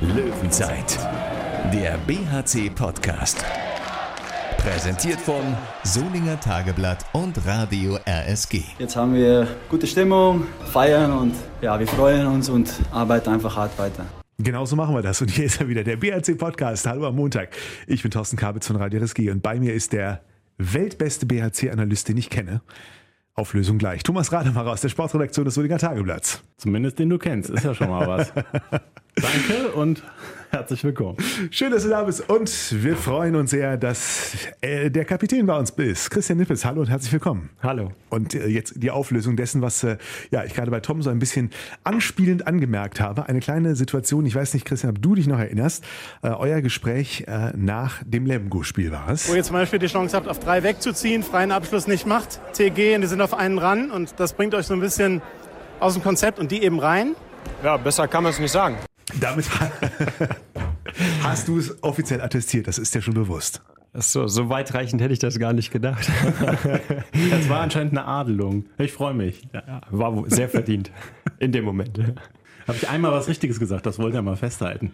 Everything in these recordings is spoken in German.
Löwenzeit, der BHC-Podcast. Präsentiert von Solinger Tageblatt und Radio RSG. Jetzt haben wir gute Stimmung, feiern und ja, wir freuen uns und arbeiten einfach hart weiter. Genau so machen wir das. Und hier ist er wieder, der BHC-Podcast. Hallo am Montag. Ich bin Thorsten Kabitz von Radio RSG und bei mir ist der weltbeste BHC-Analyst, den ich kenne. Auflösung gleich. Thomas Rademacher aus der Sportredaktion des Solinger Tageblatts. Zumindest den du kennst, ist ja schon mal was. Danke und herzlich willkommen. Schön, dass du da bist und wir freuen uns sehr, dass äh, der Kapitän bei uns ist. Christian Nippes, hallo und herzlich willkommen. Hallo. Und äh, jetzt die Auflösung dessen, was äh, ja, ich gerade bei Tom so ein bisschen anspielend angemerkt habe. Eine kleine Situation, ich weiß nicht, Christian, ob du dich noch erinnerst, äh, euer Gespräch äh, nach dem Lemgo-Spiel war es. Wo ihr zum Beispiel die Chance habt, auf drei wegzuziehen, freien Abschluss nicht macht, TG und die sind auf einen ran und das bringt euch so ein bisschen aus dem Konzept und die eben rein. Ja, besser kann man es nicht sagen. Damit hast du es offiziell attestiert, das ist dir schon bewusst. So, so weitreichend hätte ich das gar nicht gedacht. Das war anscheinend eine Adelung. Ich freue mich. Ja, war sehr verdient in dem Moment. Habe ich einmal was Richtiges gesagt, das wollte er mal festhalten.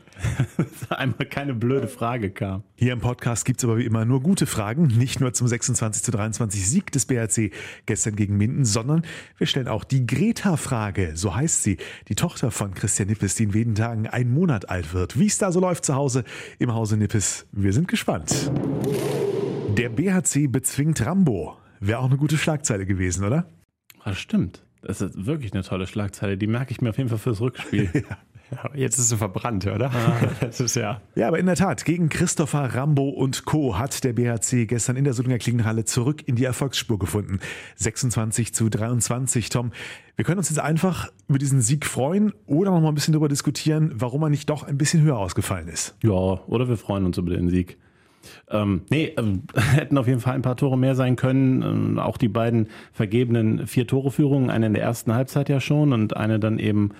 Dass einmal keine blöde Frage kam. Hier im Podcast gibt es aber wie immer nur gute Fragen, nicht nur zum 26 zu 23 Sieg des BRC gestern gegen Minden, sondern wir stellen auch die Greta-Frage, so heißt sie, die Tochter von Christian Nippes, die in wenigen Tagen ein Monat alt wird. Wie es da so läuft zu Hause im Hause Nippes, wir sind gespannt. Der BHC bezwingt Rambo. Wäre auch eine gute Schlagzeile gewesen, oder? Das stimmt. Das ist wirklich eine tolle Schlagzeile. Die merke ich mir auf jeden Fall fürs Rückspiel. ja. jetzt ist sie verbrannt, oder? das ist ja. Ja, aber in der Tat, gegen Christopher Rambo und Co. hat der BHC gestern in der Solinger Klingenhalle zurück in die Erfolgsspur gefunden. 26 zu 23, Tom. Wir können uns jetzt einfach über diesen Sieg freuen oder noch mal ein bisschen darüber diskutieren, warum er nicht doch ein bisschen höher ausgefallen ist. Ja, oder wir freuen uns über den Sieg. Ähm, nee, ähm, hätten auf jeden Fall ein paar Tore mehr sein können. Ähm, auch die beiden vergebenen vier Tore-Führungen, eine in der ersten Halbzeit ja schon und eine dann eben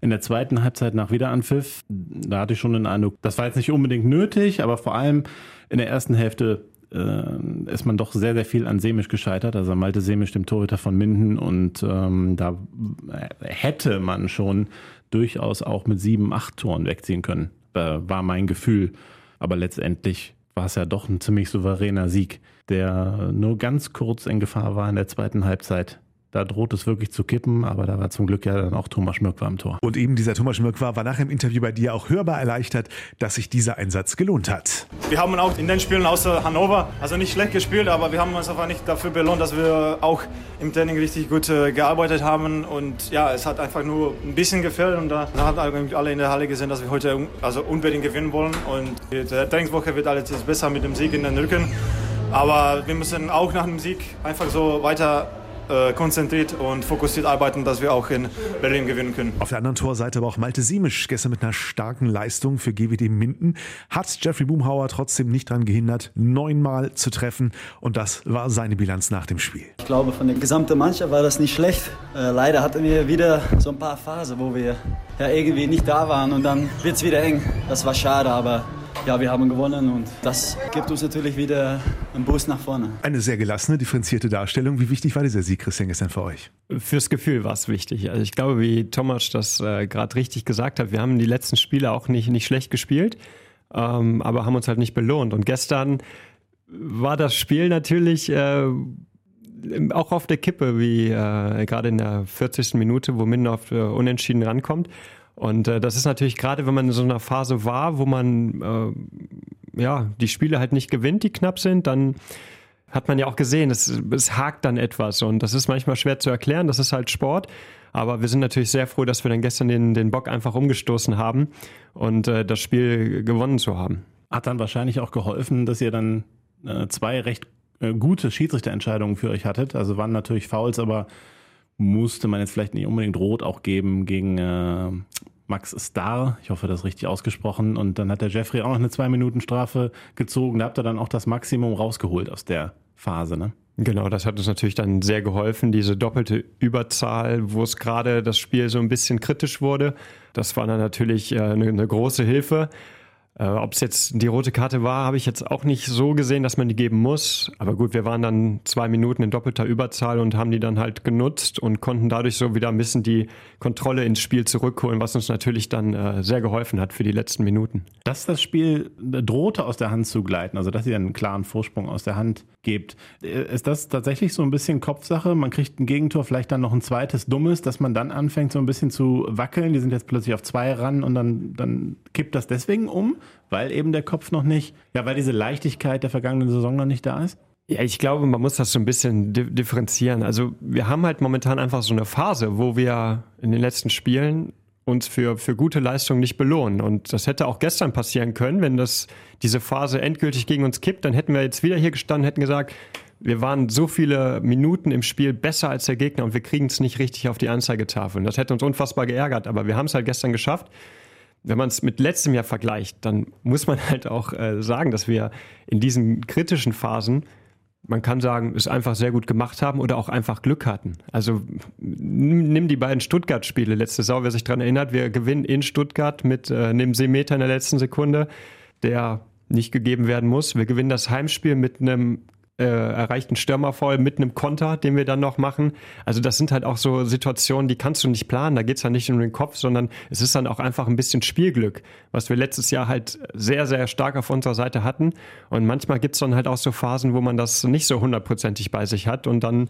in der zweiten Halbzeit nach Wiederanpfiff. Da hatte ich schon den Eindruck, das war jetzt nicht unbedingt nötig, aber vor allem in der ersten Hälfte äh, ist man doch sehr, sehr viel an Semisch gescheitert, also Malte Semisch, dem Torhüter von Minden. Und ähm, da hätte man schon durchaus auch mit sieben, acht Toren wegziehen können, äh, war mein Gefühl. Aber letztendlich war es ja doch ein ziemlich souveräner Sieg, der nur ganz kurz in Gefahr war in der zweiten Halbzeit. Da droht es wirklich zu kippen, aber da war zum Glück ja dann auch Thomas Schmirk war am Tor. Und eben dieser Thomas Schmirk war, war nach dem Interview bei dir auch hörbar erleichtert, dass sich dieser Einsatz gelohnt hat. Wir haben auch in den Spielen außer Hannover, also nicht schlecht gespielt, aber wir haben uns einfach nicht dafür belohnt, dass wir auch im Training richtig gut äh, gearbeitet haben. Und ja, es hat einfach nur ein bisschen gefehlt und da, da haben eigentlich alle in der Halle gesehen, dass wir heute also unbedingt gewinnen wollen. Und die Trainingswoche wird alles jetzt besser mit dem Sieg in den Rücken. Aber wir müssen auch nach dem Sieg einfach so weiter äh, konzentriert und fokussiert arbeiten, dass wir auch in Berlin gewinnen können. Auf der anderen Torseite aber auch Malte Siemisch, gestern mit einer starken Leistung für GWD Minden, hat Jeffrey Boomhauer trotzdem nicht daran gehindert, neunmal zu treffen und das war seine Bilanz nach dem Spiel. Ich glaube, von der gesamten Mannschaft war das nicht schlecht. Äh, leider hatten wir wieder so ein paar Phasen, wo wir ja irgendwie nicht da waren und dann wird es wieder eng. Das war schade, aber ja, wir haben gewonnen und das gibt uns natürlich wieder einen Boost nach vorne. Eine sehr gelassene, differenzierte Darstellung. Wie wichtig war dieser Sieg, Christian, gestern für euch? Fürs Gefühl war es wichtig. Also ich glaube, wie Thomas das äh, gerade richtig gesagt hat, wir haben die letzten Spiele auch nicht, nicht schlecht gespielt, ähm, aber haben uns halt nicht belohnt. Und gestern war das Spiel natürlich äh, auch auf der Kippe, wie äh, gerade in der 40. Minute, wo Minden auf äh, Unentschieden rankommt. Und äh, das ist natürlich gerade, wenn man in so einer Phase war, wo man äh, ja die Spiele halt nicht gewinnt, die knapp sind, dann hat man ja auch gesehen, es, es hakt dann etwas und das ist manchmal schwer zu erklären, das ist halt Sport. Aber wir sind natürlich sehr froh, dass wir dann gestern den, den Bock einfach umgestoßen haben und äh, das Spiel gewonnen zu haben. Hat dann wahrscheinlich auch geholfen, dass ihr dann äh, zwei recht äh, gute Schiedsrichterentscheidungen für euch hattet. Also waren natürlich Fouls, aber musste man jetzt vielleicht nicht unbedingt rot auch geben gegen äh, Max Starr. Ich hoffe, das ist richtig ausgesprochen. Und dann hat der Jeffrey auch noch eine Zwei-Minuten-Strafe gezogen. Da habt ihr dann auch das Maximum rausgeholt aus der Phase, ne? Genau, das hat uns natürlich dann sehr geholfen, diese doppelte Überzahl, wo es gerade das Spiel so ein bisschen kritisch wurde. Das war dann natürlich äh, eine, eine große Hilfe. Äh, Ob es jetzt die rote Karte war, habe ich jetzt auch nicht so gesehen, dass man die geben muss. Aber gut, wir waren dann zwei Minuten in doppelter Überzahl und haben die dann halt genutzt und konnten dadurch so wieder ein bisschen die Kontrolle ins Spiel zurückholen, was uns natürlich dann äh, sehr geholfen hat für die letzten Minuten. Dass das Spiel drohte aus der Hand zu gleiten, also dass ihr einen klaren Vorsprung aus der Hand gebt, äh, ist das tatsächlich so ein bisschen Kopfsache? Man kriegt ein Gegentor, vielleicht dann noch ein zweites dummes, dass man dann anfängt so ein bisschen zu wackeln. Die sind jetzt plötzlich auf zwei ran und dann, dann kippt das deswegen um? Weil eben der Kopf noch nicht, ja, weil diese Leichtigkeit der vergangenen Saison noch nicht da ist? Ja, ich glaube, man muss das so ein bisschen differenzieren. Also wir haben halt momentan einfach so eine Phase, wo wir in den letzten Spielen uns für, für gute Leistungen nicht belohnen. Und das hätte auch gestern passieren können, wenn das, diese Phase endgültig gegen uns kippt, dann hätten wir jetzt wieder hier gestanden, hätten gesagt, wir waren so viele Minuten im Spiel besser als der Gegner und wir kriegen es nicht richtig auf die Anzeigetafel. Und das hätte uns unfassbar geärgert, aber wir haben es halt gestern geschafft wenn man es mit letztem Jahr vergleicht, dann muss man halt auch äh, sagen, dass wir in diesen kritischen Phasen, man kann sagen, es einfach sehr gut gemacht haben oder auch einfach Glück hatten. Also nimm die beiden Stuttgart-Spiele letzte Saison, wer sich daran erinnert, wir gewinnen in Stuttgart mit äh, einem Seemeter in der letzten Sekunde, der nicht gegeben werden muss. Wir gewinnen das Heimspiel mit einem äh, erreichten Stürmervoll mit einem Konter, den wir dann noch machen. Also das sind halt auch so Situationen, die kannst du nicht planen. Da geht's dann nicht um den Kopf, sondern es ist dann auch einfach ein bisschen Spielglück, was wir letztes Jahr halt sehr, sehr stark auf unserer Seite hatten. Und manchmal gibt's dann halt auch so Phasen, wo man das nicht so hundertprozentig bei sich hat und dann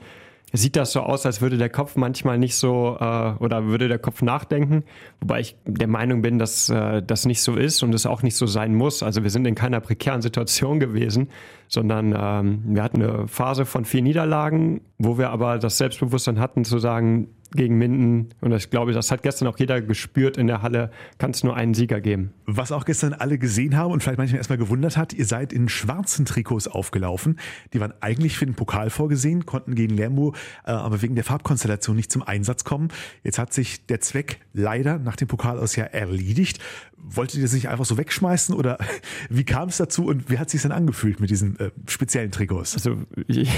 sieht das so aus, als würde der Kopf manchmal nicht so äh, oder würde der Kopf nachdenken, wobei ich der Meinung bin, dass äh, das nicht so ist und es auch nicht so sein muss. Also wir sind in keiner prekären Situation gewesen, sondern ähm, wir hatten eine Phase von vier Niederlagen, wo wir aber das Selbstbewusstsein hatten zu sagen, gegen Minden. Und ich glaube, das hat gestern auch jeder gespürt in der Halle, kann es nur einen Sieger geben. Was auch gestern alle gesehen haben und vielleicht manchmal erstmal gewundert hat, ihr seid in schwarzen Trikots aufgelaufen. Die waren eigentlich für den Pokal vorgesehen, konnten gegen Lermo äh, aber wegen der Farbkonstellation nicht zum Einsatz kommen. Jetzt hat sich der Zweck leider nach dem Pokal aus ja erledigt. Wolltet ihr sich einfach so wegschmeißen oder wie kam es dazu und wie hat es sich dann angefühlt mit diesen äh, speziellen Trikots? Also ich,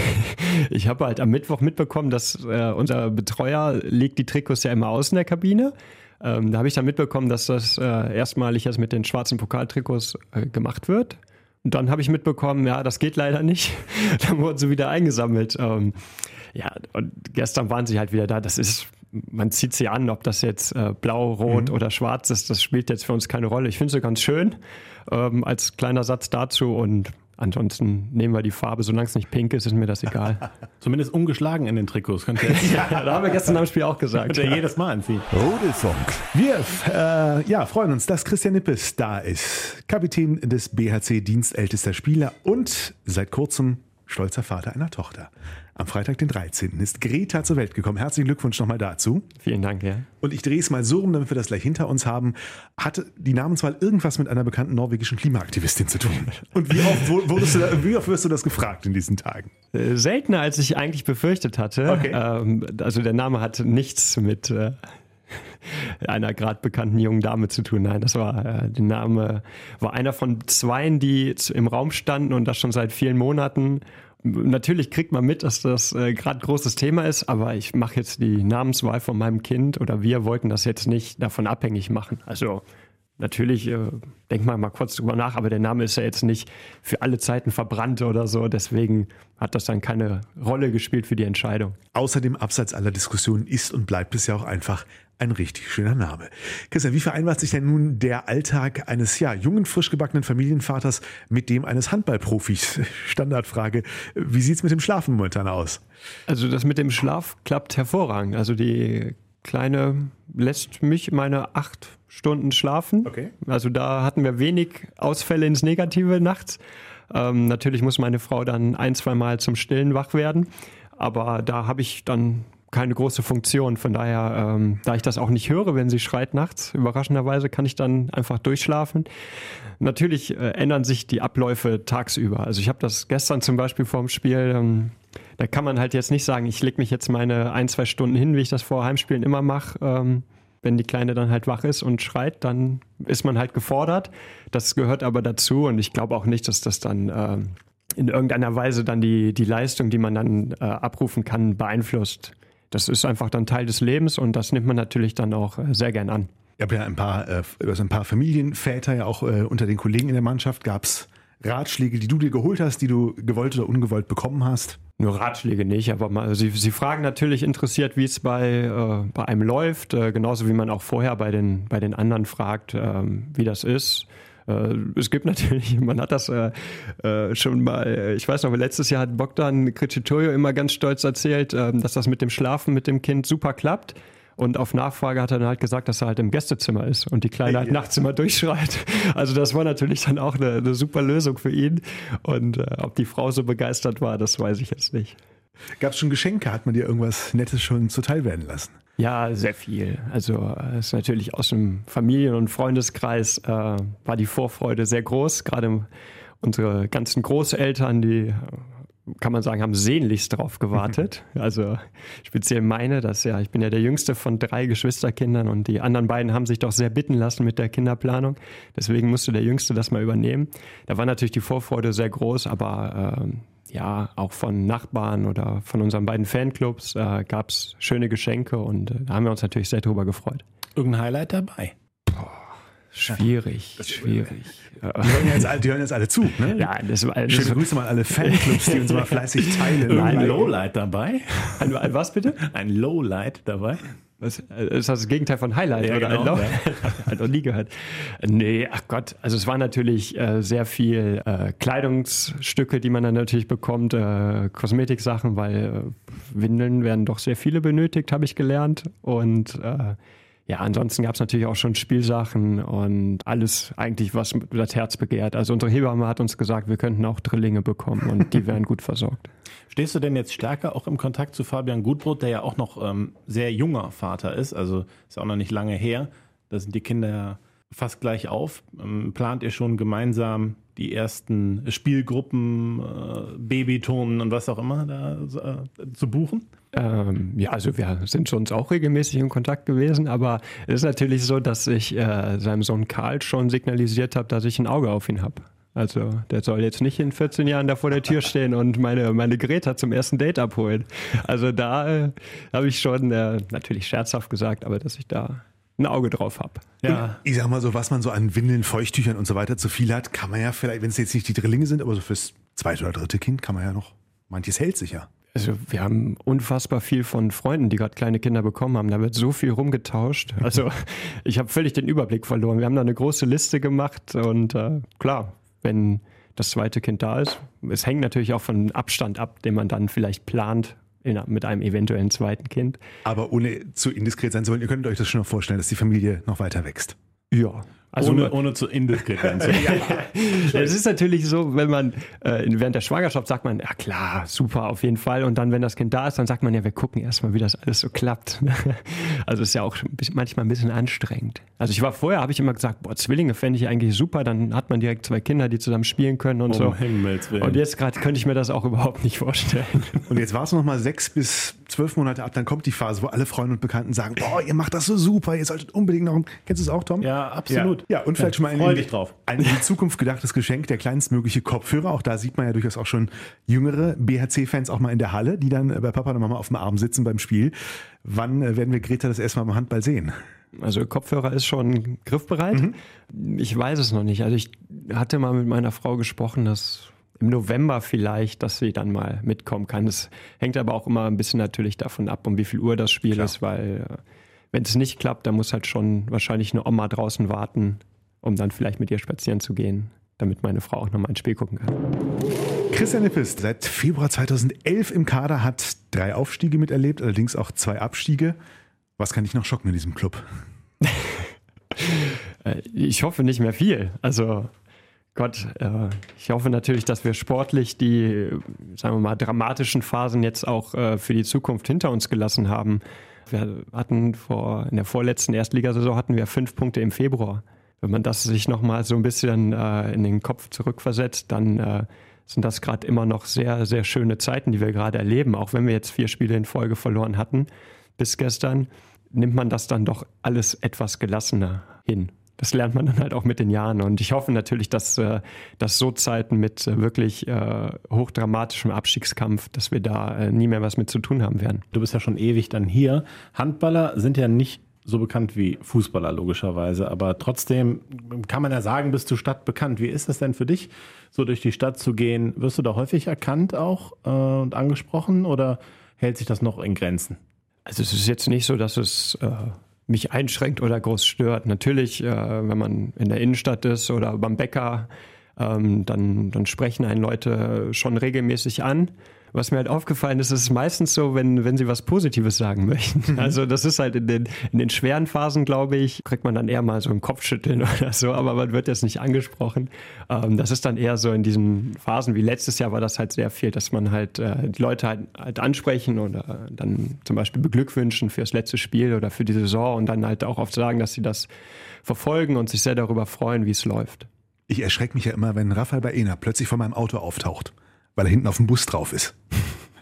ich habe halt am Mittwoch mitbekommen, dass äh, unser Betreuer legt die Trikots ja immer aus in der Kabine. Ähm, da habe ich dann mitbekommen, dass das äh, erstmalig jetzt mit den schwarzen Pokaltrikots äh, gemacht wird. Und dann habe ich mitbekommen, ja, das geht leider nicht. dann wurden sie wieder eingesammelt. Ähm, ja, und gestern waren sie halt wieder da. Das ist, man zieht sie an, ob das jetzt äh, blau, rot mhm. oder schwarz ist, das spielt jetzt für uns keine Rolle. Ich finde sie ganz schön ähm, als kleiner Satz dazu und Ansonsten nehmen wir die Farbe, solange es nicht pink ist, ist mir das egal. Zumindest ungeschlagen in den Trikots. Könnt ihr ja, da haben wir gestern am Spiel auch gesagt. Könnt ihr jedes Mal anziehen. Rudelfunk. Wir äh, ja, freuen uns, dass Christian Nippes da ist. Kapitän des BHC, dienstältester Spieler und seit kurzem stolzer Vater einer Tochter. Am Freitag, den 13. ist Greta zur Welt gekommen. Herzlichen Glückwunsch nochmal dazu. Vielen Dank, ja. Und ich drehe es mal so rum, damit wir das gleich hinter uns haben. Hatte die Namenswahl irgendwas mit einer bekannten norwegischen Klimaaktivistin zu tun? Und wie oft, wurdest du wie oft wirst du das gefragt in diesen Tagen? Äh, seltener, als ich eigentlich befürchtet hatte. Okay. Ähm, also der Name hat nichts mit äh, einer gerade bekannten jungen Dame zu tun. Nein, das war äh, der Name war einer von zweien, die im Raum standen und das schon seit vielen Monaten Natürlich kriegt man mit, dass das äh, gerade großes Thema ist, aber ich mache jetzt die Namenswahl von meinem Kind oder wir wollten das jetzt nicht davon abhängig machen. Also natürlich äh, denkt man mal kurz drüber nach, aber der Name ist ja jetzt nicht für alle Zeiten verbrannt oder so. Deswegen hat das dann keine Rolle gespielt für die Entscheidung. Außerdem, abseits aller Diskussionen, ist und bleibt es ja auch einfach ein richtig schöner Name. Christian, wie vereinbart sich denn nun der Alltag eines ja, jungen, frisch gebackenen Familienvaters mit dem eines Handballprofis? Standardfrage. Wie sieht es mit dem Schlafen momentan aus? Also das mit dem Schlaf klappt hervorragend. Also die Kleine lässt mich meine acht Stunden schlafen. Okay. Also da hatten wir wenig Ausfälle ins Negative nachts. Ähm, natürlich muss meine Frau dann ein, zwei Mal zum Stillen wach werden. Aber da habe ich dann keine große Funktion. Von daher, ähm, da ich das auch nicht höre, wenn sie schreit nachts, überraschenderweise kann ich dann einfach durchschlafen. Natürlich äh, ändern sich die Abläufe tagsüber. Also ich habe das gestern zum Beispiel vor dem Spiel, ähm, da kann man halt jetzt nicht sagen, ich lege mich jetzt meine ein, zwei Stunden hin, wie ich das vor Heimspielen immer mache. Ähm, wenn die Kleine dann halt wach ist und schreit, dann ist man halt gefordert. Das gehört aber dazu und ich glaube auch nicht, dass das dann äh, in irgendeiner Weise dann die, die Leistung, die man dann äh, abrufen kann, beeinflusst das ist einfach dann Teil des Lebens und das nimmt man natürlich dann auch äh, sehr gern an. Ihr habt ja ein paar, also ein paar Familienväter ja auch äh, unter den Kollegen in der Mannschaft. Gab es Ratschläge, die du dir geholt hast, die du gewollt oder ungewollt bekommen hast? Nur Ratschläge nicht, aber mal, sie, sie fragen natürlich interessiert, wie es bei, äh, bei einem läuft, äh, genauso wie man auch vorher bei den, bei den anderen fragt, äh, wie das ist. Äh, es gibt natürlich, man hat das äh, äh, schon mal, ich weiß noch, letztes Jahr hat Bogdan Kricitorio immer ganz stolz erzählt, ähm, dass das mit dem Schlafen mit dem Kind super klappt. Und auf Nachfrage hat er dann halt gesagt, dass er halt im Gästezimmer ist und die Kleine halt ja. nachts immer durchschreit. Also das war natürlich dann auch eine, eine super Lösung für ihn. Und äh, ob die Frau so begeistert war, das weiß ich jetzt nicht. Gab es schon Geschenke? Hat man dir irgendwas Nettes schon zuteil werden lassen? Ja, sehr viel. Also es ist natürlich aus dem Familien- und Freundeskreis äh, war die Vorfreude sehr groß. Gerade unsere ganzen Großeltern, die kann man sagen, haben sehnlichst darauf gewartet. Also speziell meine, dass ja, ich bin ja der jüngste von drei Geschwisterkindern und die anderen beiden haben sich doch sehr bitten lassen mit der Kinderplanung. Deswegen musste der Jüngste das mal übernehmen. Da war natürlich die Vorfreude sehr groß, aber äh, ja, auch von Nachbarn oder von unseren beiden Fanclubs äh, gab es schöne Geschenke und äh, da haben wir uns natürlich sehr drüber gefreut. Irgendein Highlight dabei? Boah, schwierig, schwierig. Die hören, jetzt alle, die hören jetzt alle zu. Ne? Ja, das, das Schöne Grüße mal alle Fanclubs, die uns mal fleißig teilen. Ein Lowlight dabei? Ein, ein was bitte? Ein Lowlight dabei? Was, ist das das Gegenteil von Highlight ja, oder genau, ein Low? Ja. Hat noch nie gehört. Nee, ach Gott, also es war natürlich äh, sehr viel äh, Kleidungsstücke, die man dann natürlich bekommt, äh, Kosmetiksachen, weil äh, Windeln werden doch sehr viele benötigt, habe ich gelernt. Und äh, ja, ansonsten gab es natürlich auch schon Spielsachen und alles eigentlich, was das Herz begehrt. Also unsere Hebamme hat uns gesagt, wir könnten auch Drillinge bekommen und die wären gut versorgt. Stehst du denn jetzt stärker auch im Kontakt zu Fabian Gutbrot, der ja auch noch ähm, sehr junger Vater ist, also ist auch noch nicht lange her. Da sind die Kinder ja fast gleich auf. Ähm, plant ihr schon gemeinsam die ersten Spielgruppen, äh, Babytonen und was auch immer da äh, zu buchen? Ähm, ja, also wir sind schon auch regelmäßig in Kontakt gewesen, aber es ist natürlich so, dass ich äh, seinem Sohn Karl schon signalisiert habe, dass ich ein Auge auf ihn habe. Also der soll jetzt nicht in 14 Jahren da vor der Tür stehen und meine, meine Greta zum ersten Date abholen. Also da äh, habe ich schon äh, natürlich scherzhaft gesagt, aber dass ich da ein Auge drauf habe. Ja. ich sag mal so, was man so an Windeln, Feuchttüchern und so weiter zu viel hat, kann man ja vielleicht, wenn es jetzt nicht die Drillinge sind, aber so fürs zweite oder dritte Kind kann man ja noch, manches hält sich ja. Also wir haben unfassbar viel von Freunden, die gerade kleine Kinder bekommen haben. Da wird so viel rumgetauscht. Also ich habe völlig den Überblick verloren. Wir haben da eine große Liste gemacht und äh, klar, wenn das zweite Kind da ist, es hängt natürlich auch von Abstand ab, den man dann vielleicht plant, in, mit einem eventuellen zweiten Kind. Aber ohne zu indiskret sein zu wollen, ihr könnt euch das schon noch vorstellen, dass die Familie noch weiter wächst. Ja, also ohne, ohne zu indiskret werden zu. Es ist natürlich so, wenn man äh, während der Schwangerschaft sagt man, ja klar, super, auf jeden Fall. Und dann, wenn das Kind da ist, dann sagt man ja, wir gucken erstmal, wie das alles so klappt. also ist ja auch manchmal ein bisschen anstrengend. Also ich war vorher, habe ich immer gesagt, boah, Zwillinge fände ich eigentlich super, dann hat man direkt zwei Kinder, die zusammen spielen können und um so. Und jetzt gerade könnte ich mir das auch überhaupt nicht vorstellen. Und jetzt war es noch mal sechs bis zwölf Monate ab, dann kommt die Phase, wo alle Freunde und Bekannten sagen, boah, ihr macht das so super, ihr solltet unbedingt noch. Kennst du es auch, Tom? Ja, absolut. Ja, ja und vielleicht schon mal ein, in, drauf. ein in die Zukunft gedachtes Geschenk, der kleinstmögliche Kopfhörer. Auch da sieht man ja durchaus auch schon jüngere BHC-Fans auch mal in der Halle, die dann bei Papa und Mama auf dem Arm sitzen beim Spiel. Wann äh, werden wir Greta das erstmal beim Handball sehen? Also Kopfhörer ist schon griffbereit. Mhm. Ich weiß es noch nicht. Also ich hatte mal mit meiner Frau gesprochen, dass im November vielleicht, dass sie dann mal mitkommen kann. Das hängt aber auch immer ein bisschen natürlich davon ab, um wie viel Uhr das Spiel Klar. ist, weil äh, wenn es nicht klappt, dann muss halt schon wahrscheinlich eine Oma draußen warten, um dann vielleicht mit ihr spazieren zu gehen, damit meine Frau auch nochmal ein Spiel gucken kann. Christian Nippes, seit Februar 2011 im Kader, hat drei Aufstiege miterlebt, allerdings auch zwei Abstiege. Was kann dich noch schocken in diesem Club? Äh, ich hoffe nicht mehr viel. Also Gott, äh, ich hoffe natürlich, dass wir sportlich die, sagen wir mal, dramatischen Phasen jetzt auch äh, für die Zukunft hinter uns gelassen haben. Wir hatten vor, in der vorletzten Erstligasaison hatten wir fünf Punkte im Februar wenn man das sich nochmal so ein bisschen in den Kopf zurückversetzt, dann sind das gerade immer noch sehr, sehr schöne Zeiten, die wir gerade erleben. Auch wenn wir jetzt vier Spiele in Folge verloren hatten bis gestern, nimmt man das dann doch alles etwas gelassener hin. Das lernt man dann halt auch mit den Jahren. Und ich hoffe natürlich, dass, äh, dass so Zeiten mit äh, wirklich äh, hochdramatischem Abstiegskampf, dass wir da nie mehr was mit zu tun haben werden. Du bist ja schon ewig dann hier. Handballer sind ja nicht so bekannt wie Fußballer logischerweise, aber trotzdem kann man ja sagen, bist du stadtbekannt. Wie ist das denn für dich, so durch die Stadt zu gehen? Wirst du da häufig erkannt auch äh, und angesprochen oder hält sich das noch in Grenzen? Also es ist jetzt nicht so, dass es äh, mich einschränkt oder groß stört. Natürlich, äh, wenn man in der Innenstadt ist oder beim Bäcker, ähm, dann, dann sprechen einen Leute schon regelmäßig an. Was mir halt aufgefallen ist, ist es meistens so, wenn, wenn sie was Positives sagen möchten. Mhm. Also das ist halt in den, in den schweren Phasen, glaube ich, kriegt man dann eher mal so ein Kopfschütteln oder so, aber man wird jetzt nicht angesprochen. Ähm, das ist dann eher so in diesen Phasen, wie letztes Jahr war das halt sehr viel, dass man halt äh, die Leute halt, halt ansprechen oder dann zum Beispiel beglückwünschen fürs letzte Spiel oder für die Saison und dann halt auch oft sagen, dass sie das verfolgen und sich sehr darüber freuen, wie es läuft. Ich erschrecke mich ja immer, wenn Raphael Baena plötzlich vor meinem Auto auftaucht weil er hinten auf dem Bus drauf ist.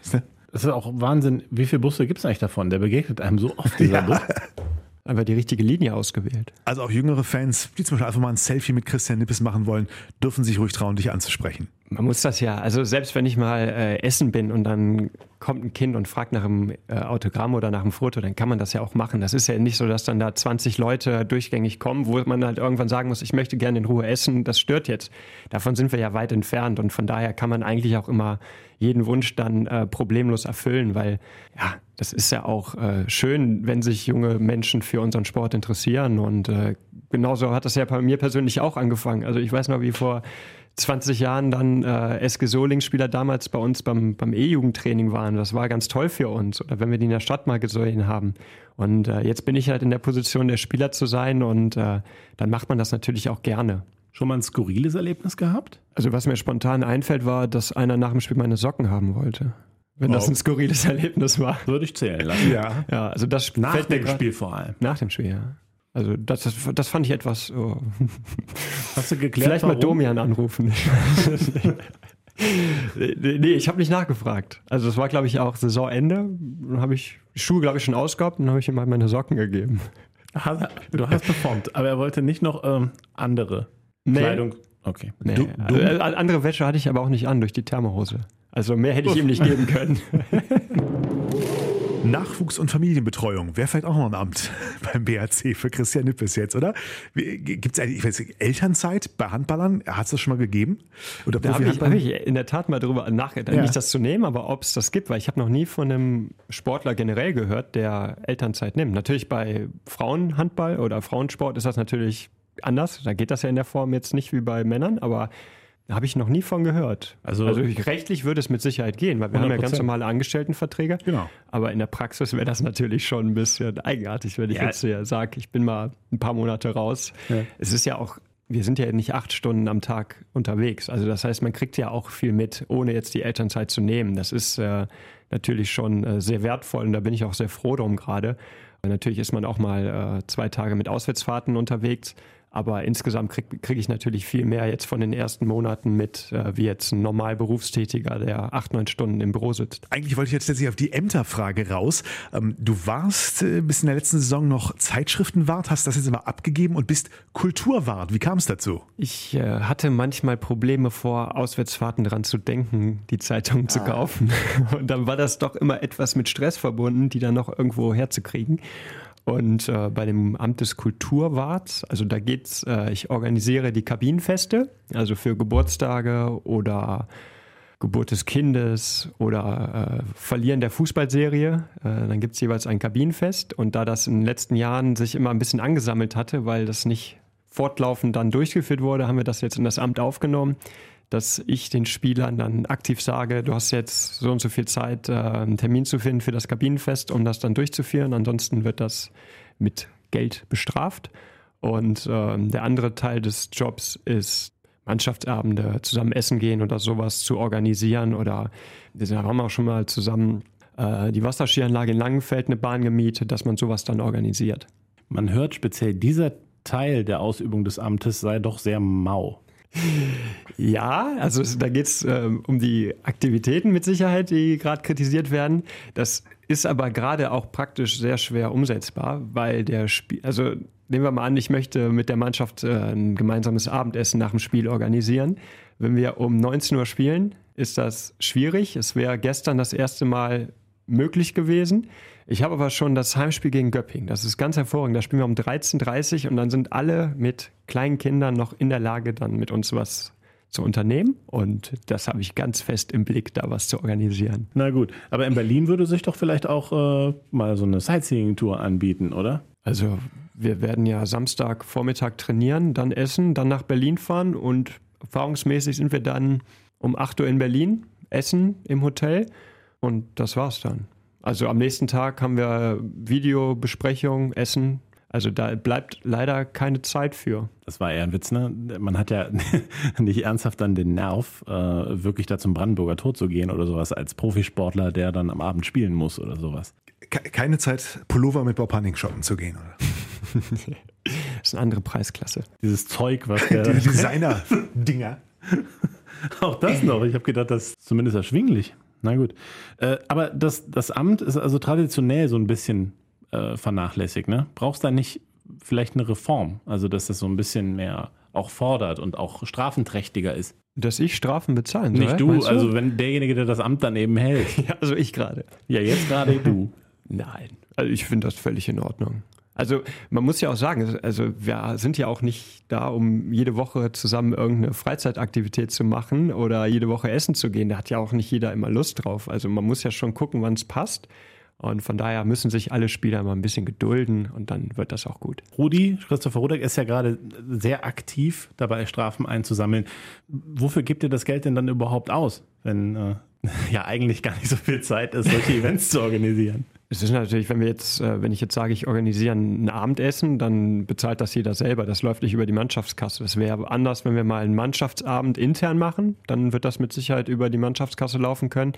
Das ist auch Wahnsinn. Wie viele Busse gibt es eigentlich davon? Der begegnet einem so oft, dieser ja. Bus. Einfach die richtige Linie ausgewählt. Also auch jüngere Fans, die zum Beispiel einfach mal ein Selfie mit Christian Nippes machen wollen, dürfen sich ruhig trauen, dich anzusprechen. Man muss das ja, also selbst wenn ich mal äh, essen bin und dann kommt ein Kind und fragt nach einem äh, Autogramm oder nach einem Foto, dann kann man das ja auch machen. Das ist ja nicht so, dass dann da 20 Leute durchgängig kommen, wo man halt irgendwann sagen muss, ich möchte gerne in Ruhe essen, das stört jetzt. Davon sind wir ja weit entfernt und von daher kann man eigentlich auch immer jeden Wunsch dann äh, problemlos erfüllen, weil ja, das ist ja auch äh, schön, wenn sich junge Menschen für unseren Sport interessieren und äh, genauso hat das ja bei mir persönlich auch angefangen. Also ich weiß noch, wie vor 20 Jahren dann äh, SG Solings-Spieler damals bei uns beim, beim E-Jugendtraining waren. Das war ganz toll für uns. Oder wenn wir die in der Stadt mal gesehen haben. Und äh, jetzt bin ich halt in der Position, der Spieler zu sein und äh, dann macht man das natürlich auch gerne. Schon mal ein skurriles Erlebnis gehabt? Also was mir spontan einfällt, war, dass einer nach dem Spiel meine Socken haben wollte. Wenn wow. das ein skurriles Erlebnis war. Würde ich zählen lassen. Ja. ja, also das nach dem Spiel vor allem. Nach dem Spiel, ja. Also das, das, das fand ich etwas. Oh. Hast du geklärt? Vielleicht warum? mal Domian anrufen. nee, ich habe nicht nachgefragt. Also das war, glaube ich, auch Saisonende. Dann habe ich Schuhe, glaube ich, schon ausgehabt und dann habe ich ihm mal meine Socken gegeben. Du hast performt, aber er wollte nicht noch ähm, andere nee. Kleidung. Okay. Nee. Du, du? Äh, andere Wäsche hatte ich aber auch nicht an durch die Thermohose. Also mehr hätte ich ihm nicht geben können. Nachwuchs- und Familienbetreuung wäre vielleicht auch noch ein Amt beim BAC für Christian Nippes jetzt, oder? Gibt es eigentlich ich weiß, Elternzeit bei Handballern? Hat es das schon mal gegeben? Oder da habe ich, hab ich, in der Tat mal darüber nachgedacht, ja. nicht das zu nehmen, aber ob es das gibt, weil ich habe noch nie von einem Sportler generell gehört, der Elternzeit nimmt. Natürlich bei Frauenhandball oder Frauensport ist das natürlich anders. Da geht das ja in der Form jetzt nicht wie bei Männern, aber habe ich noch nie von gehört. Also, also, rechtlich würde es mit Sicherheit gehen, weil wir 100%. haben ja ganz normale Angestelltenverträge. Genau. Aber in der Praxis wäre das natürlich schon ein bisschen eigenartig, wenn ich ja. jetzt hier sage, ich bin mal ein paar Monate raus. Ja. Es ist ja auch, wir sind ja nicht acht Stunden am Tag unterwegs. Also das heißt, man kriegt ja auch viel mit, ohne jetzt die Elternzeit zu nehmen. Das ist äh, natürlich schon äh, sehr wertvoll und da bin ich auch sehr froh drum gerade. Natürlich ist man auch mal äh, zwei Tage mit Auswärtsfahrten unterwegs. Aber insgesamt kriege krieg ich natürlich viel mehr jetzt von den ersten Monaten mit, äh, wie jetzt ein normal Berufstätiger, der acht, neun Stunden im Büro sitzt. Eigentlich wollte ich jetzt letztlich auf die Ämterfrage raus. Ähm, du warst äh, bis in der letzten Saison noch Zeitschriftenwart, hast das jetzt immer abgegeben und bist Kulturwart. Wie kam es dazu? Ich äh, hatte manchmal Probleme vor Auswärtsfahrten dran zu denken, die Zeitung ah. zu kaufen. Und dann war das doch immer etwas mit Stress verbunden, die dann noch irgendwo herzukriegen. Und äh, bei dem Amt des Kulturwarts, also da geht's, äh, ich organisiere die Kabinenfeste, also für Geburtstage oder Geburt des Kindes oder äh, Verlieren der Fußballserie. Äh, dann gibt es jeweils ein Kabinenfest. Und da das in den letzten Jahren sich immer ein bisschen angesammelt hatte, weil das nicht fortlaufend dann durchgeführt wurde, haben wir das jetzt in das Amt aufgenommen dass ich den Spielern dann aktiv sage, du hast jetzt so und so viel Zeit, äh, einen Termin zu finden für das Kabinenfest, um das dann durchzuführen. Ansonsten wird das mit Geld bestraft. Und äh, der andere Teil des Jobs ist, Mannschaftsabende zusammen essen gehen oder sowas zu organisieren. Oder wir haben auch schon mal zusammen äh, die Wasserskianlage in Langenfeld eine Bahn gemietet, dass man sowas dann organisiert. Man hört speziell, dieser Teil der Ausübung des Amtes sei doch sehr mau. Ja, also da geht es äh, um die Aktivitäten mit Sicherheit, die gerade kritisiert werden. Das ist aber gerade auch praktisch sehr schwer umsetzbar, weil der Spiel, also nehmen wir mal an, ich möchte mit der Mannschaft äh, ein gemeinsames Abendessen nach dem Spiel organisieren. Wenn wir um 19 Uhr spielen, ist das schwierig. Es wäre gestern das erste Mal möglich gewesen. Ich habe aber schon das Heimspiel gegen Göpping. Das ist ganz hervorragend. Da spielen wir um 13.30 Uhr und dann sind alle mit kleinen Kindern noch in der Lage, dann mit uns was zu unternehmen. Und das habe ich ganz fest im Blick, da was zu organisieren. Na gut, aber in Berlin würde sich doch vielleicht auch äh, mal so eine Sightseeing-Tour anbieten, oder? Also wir werden ja Samstag Vormittag trainieren, dann essen, dann nach Berlin fahren und erfahrungsmäßig sind wir dann um 8 Uhr in Berlin, essen im Hotel und das war's dann. Also am nächsten Tag haben wir Videobesprechung, Essen. Also da bleibt leider keine Zeit für. Das war eher ein Witz, ne? Man hat ja nicht ernsthaft dann den Nerv, äh, wirklich da zum Brandenburger Tor zu gehen oder sowas als Profisportler, der dann am Abend spielen muss oder sowas. Keine Zeit, Pullover mit Bob Hunning shoppen zu gehen, oder? das ist eine andere Preisklasse. Dieses Zeug, was der. Die Designer-Dinger. Auch das noch. Ich habe gedacht, das ist zumindest erschwinglich. Na gut. Äh, aber das, das Amt ist also traditionell so ein bisschen äh, vernachlässigt. Ne? Brauchst da nicht vielleicht eine Reform? Also, dass das so ein bisschen mehr auch fordert und auch strafenträchtiger ist. Dass ich Strafen bezahlen soll? Nicht du, du? also wenn derjenige, der das Amt daneben hält. ja, also ich gerade. Ja, jetzt gerade du. Nein, also ich finde das völlig in Ordnung. Also man muss ja auch sagen, also wir sind ja auch nicht da, um jede Woche zusammen irgendeine Freizeitaktivität zu machen oder jede Woche essen zu gehen. Da hat ja auch nicht jeder immer Lust drauf. Also man muss ja schon gucken, wann es passt. Und von daher müssen sich alle Spieler mal ein bisschen gedulden und dann wird das auch gut. Rudi, Christopher Rudek ist ja gerade sehr aktiv dabei, Strafen einzusammeln. Wofür gibt ihr das Geld denn dann überhaupt aus, wenn äh, ja eigentlich gar nicht so viel Zeit ist, solche Events zu organisieren? Es ist natürlich, wenn wir jetzt, äh, wenn ich jetzt sage, ich organisiere ein Abendessen, dann bezahlt das jeder selber. Das läuft nicht über die Mannschaftskasse. Das wäre anders, wenn wir mal einen Mannschaftsabend intern machen. Dann wird das mit Sicherheit über die Mannschaftskasse laufen können.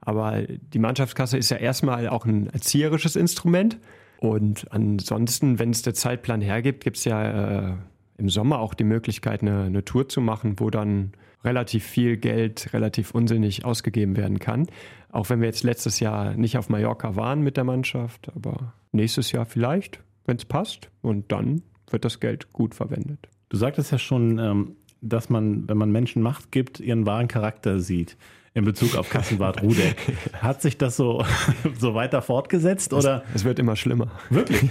Aber die Mannschaftskasse ist ja erstmal auch ein erzieherisches Instrument. Und ansonsten, wenn es der Zeitplan hergibt, gibt es ja äh, im Sommer auch die Möglichkeit, eine, eine Tour zu machen, wo dann relativ viel Geld relativ unsinnig ausgegeben werden kann. Auch wenn wir jetzt letztes Jahr nicht auf Mallorca waren mit der Mannschaft, aber nächstes Jahr vielleicht, wenn es passt. Und dann wird das Geld gut verwendet. Du sagtest ja schon, ähm, dass man, wenn man Menschen Macht gibt, ihren wahren Charakter sieht in Bezug auf Kassenwart Rudek. Hat sich das so, so weiter fortgesetzt? Oder? Es, es wird immer schlimmer. Wirklich?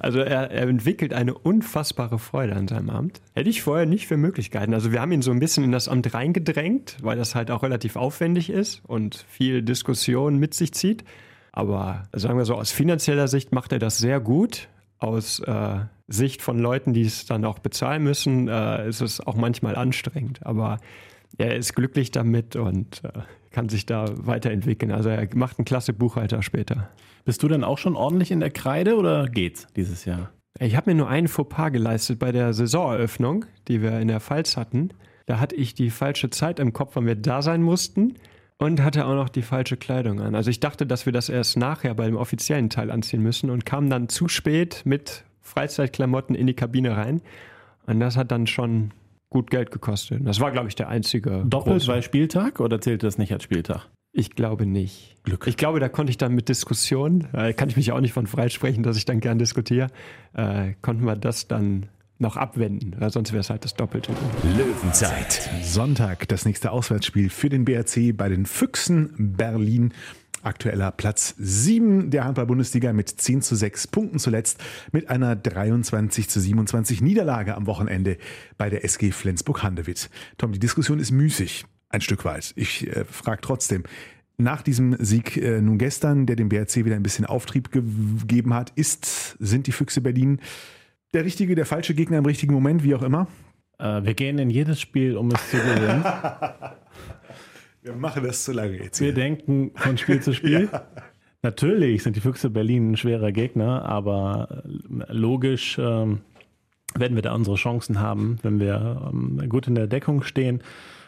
Also er, er, entwickelt eine unfassbare Freude an seinem Amt. Hätte ich vorher nicht für Möglichkeiten. Also wir haben ihn so ein bisschen in das Amt reingedrängt, weil das halt auch relativ aufwendig ist und viel Diskussion mit sich zieht. Aber sagen wir so, aus finanzieller Sicht macht er das sehr gut. Aus äh, Sicht von Leuten, die es dann auch bezahlen müssen, äh, ist es auch manchmal anstrengend. Aber er ist glücklich damit und äh, kann sich da weiterentwickeln. Also er macht einen klasse Buchhalter später. Bist du denn auch schon ordentlich in der Kreide oder geht's dieses Jahr? Ich habe mir nur einen Fauxpas geleistet bei der Saisoneröffnung, die wir in der Pfalz hatten. Da hatte ich die falsche Zeit im Kopf, wann wir da sein mussten und hatte auch noch die falsche Kleidung an. Also ich dachte, dass wir das erst nachher beim offiziellen Teil anziehen müssen und kam dann zu spät mit Freizeitklamotten in die Kabine rein. Und das hat dann schon gut Geld gekostet. Das war, glaube ich, der einzige. Doppelt bei Spieltag oder zählt das nicht als Spieltag? Ich glaube nicht. Glück. Ich glaube, da konnte ich dann mit Diskussion, äh, kann ich mich auch nicht von freisprechen, dass ich dann gern diskutiere, äh, konnten wir das dann noch abwenden, weil sonst wäre es halt das Doppelte. Löwenzeit. Sonntag das nächste Auswärtsspiel für den BRC bei den Füchsen Berlin. Aktueller Platz 7 der Handball-Bundesliga mit 10 zu 6 Punkten zuletzt mit einer 23 zu 27 Niederlage am Wochenende bei der SG Flensburg-Handewitt. Tom, die Diskussion ist müßig, ein Stück weit. Ich äh, frage trotzdem, nach diesem Sieg äh, nun gestern, der dem BRC wieder ein bisschen Auftrieb gegeben hat, ist, sind die Füchse Berlin der richtige, der falsche Gegner im richtigen Moment, wie auch immer? Äh, wir gehen in jedes Spiel, um es zu gewinnen. Wir machen das zu lange jetzt. Wir denken von Spiel zu Spiel. ja. Natürlich sind die Füchse Berlin ein schwerer Gegner, aber äh, logisch ähm, werden wir da unsere Chancen haben, wenn wir ähm, gut in der Deckung stehen,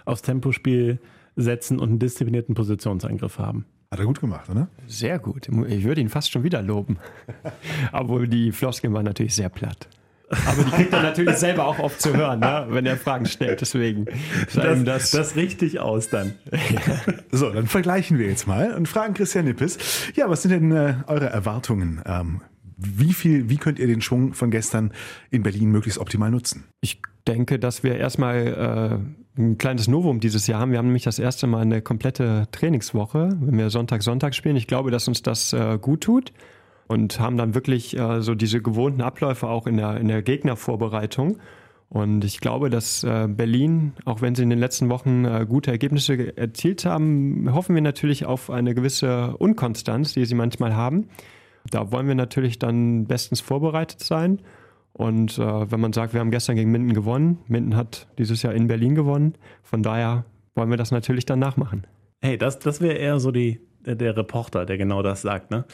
aufs Tempospiel setzen und einen disziplinierten Positionsangriff haben. Hat er gut gemacht, oder? Sehr gut. Ich würde ihn fast schon wieder loben. Obwohl die Floskeln waren natürlich sehr platt. Aber die kriegt er natürlich selber auch oft zu hören, ne? wenn er Fragen stellt. Deswegen das, das, das richtig aus dann. so, dann vergleichen wir jetzt mal und fragen Christian Nippes. Ja, was sind denn äh, eure Erwartungen? Ähm, wie viel, wie könnt ihr den Schwung von gestern in Berlin möglichst optimal nutzen? Ich denke, dass wir erstmal äh, ein kleines Novum dieses Jahr haben. Wir haben nämlich das erste Mal eine komplette Trainingswoche, wenn wir Sonntag, Sonntag spielen. Ich glaube, dass uns das äh, gut tut und haben dann wirklich äh, so diese gewohnten Abläufe auch in der, in der Gegnervorbereitung. Und ich glaube, dass äh, Berlin, auch wenn sie in den letzten Wochen äh, gute Ergebnisse erzielt haben, hoffen wir natürlich auf eine gewisse Unkonstanz, die sie manchmal haben. Da wollen wir natürlich dann bestens vorbereitet sein. Und äh, wenn man sagt, wir haben gestern gegen Minden gewonnen, Minden hat dieses Jahr in Berlin gewonnen, von daher wollen wir das natürlich dann nachmachen. Hey, das, das wäre eher so die, der, der, Reporter, der genau das sagt. Ne?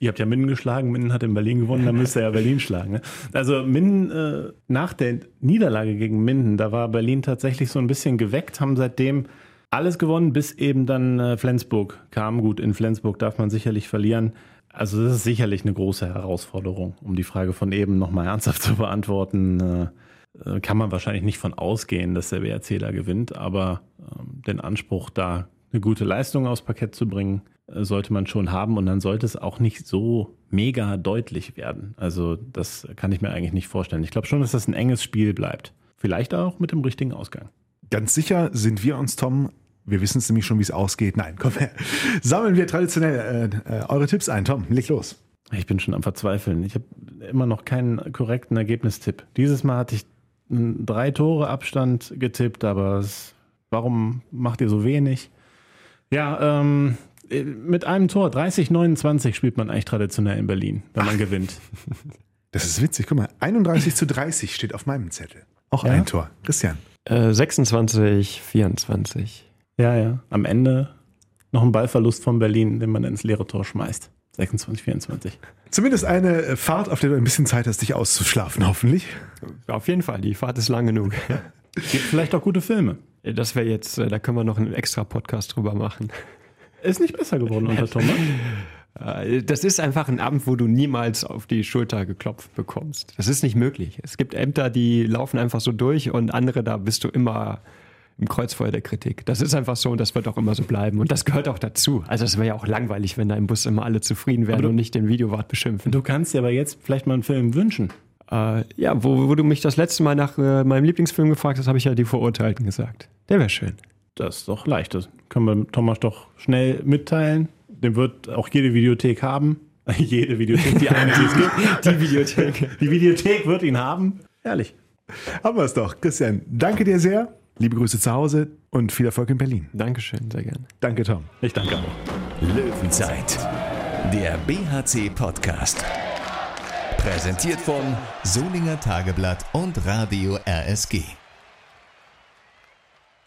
Ihr habt ja Minden geschlagen, Minden hat in Berlin gewonnen, dann müsst ihr ja Berlin schlagen. Ne? Also Minden, äh, nach der Niederlage gegen Minden, da war Berlin tatsächlich so ein bisschen geweckt, haben seitdem alles gewonnen, bis eben dann äh, Flensburg kam. Gut, in Flensburg darf man sicherlich verlieren. Also das ist sicherlich eine große Herausforderung, um die Frage von eben nochmal ernsthaft zu beantworten. Äh, kann man wahrscheinlich nicht von ausgehen, dass der WRC da gewinnt, aber ähm, den Anspruch, da eine gute Leistung aufs Parkett zu bringen, äh, sollte man schon haben und dann sollte es auch nicht so mega deutlich werden. Also das kann ich mir eigentlich nicht vorstellen. Ich glaube schon, dass das ein enges Spiel bleibt. Vielleicht auch mit dem richtigen Ausgang. Ganz sicher sind wir uns, Tom, wir wissen es nämlich schon, wie es ausgeht. Nein, komm her. Sammeln wir traditionell äh, äh, eure Tipps ein. Tom, leg los. Ich bin schon am Verzweifeln. Ich habe immer noch keinen korrekten Ergebnistipp. Dieses Mal hatte ich drei Tore Abstand getippt, aber es, warum macht ihr so wenig? Ja, ähm, mit einem Tor, 30-29 spielt man eigentlich traditionell in Berlin, wenn man Ach. gewinnt. Das ist witzig. Guck mal, 31 zu 30 steht auf meinem Zettel. Auch ja? ein Tor. Christian. Äh, 26, 24. Ja, ja. Am Ende noch ein Ballverlust von Berlin, den man ins leere Tor schmeißt. 26, 24. Zumindest eine Fahrt, auf der du ein bisschen Zeit hast, dich auszuschlafen, hoffentlich. Auf jeden Fall, die Fahrt ist lang genug. Gibt vielleicht auch gute Filme. Das wäre jetzt, äh, da können wir noch einen extra Podcast drüber machen. Ist nicht besser geworden unter Thomas. Äh, das ist einfach ein Abend, wo du niemals auf die Schulter geklopft bekommst. Das ist nicht möglich. Es gibt Ämter, die laufen einfach so durch und andere, da bist du immer im Kreuzfeuer der Kritik. Das ist einfach so und das wird auch immer so bleiben. Und das gehört auch dazu. Also es wäre ja auch langweilig, wenn da im Bus immer alle zufrieden wären du, und nicht den Videowart beschimpfen. Du kannst dir aber jetzt vielleicht mal einen Film wünschen. Äh, ja, wo, wo, du mich das letzte Mal nach äh, meinem Lieblingsfilm gefragt hast, habe ich ja die Verurteilten gesagt. Der wäre schön. Das ist doch leicht. Das können wir Thomas doch schnell mitteilen. Den wird auch jede Videothek haben. jede Videothek, die eine, die es gibt. Die Videothek. Die Videothek wird ihn haben. Ehrlich. Haben wir es doch. Christian, danke dir sehr. Liebe Grüße zu Hause und viel Erfolg in Berlin. Dankeschön, sehr gerne. Danke, Tom. Ich danke auch. Löwenzeit, der BHC-Podcast. Präsentiert von Solinger Tageblatt und Radio RSG.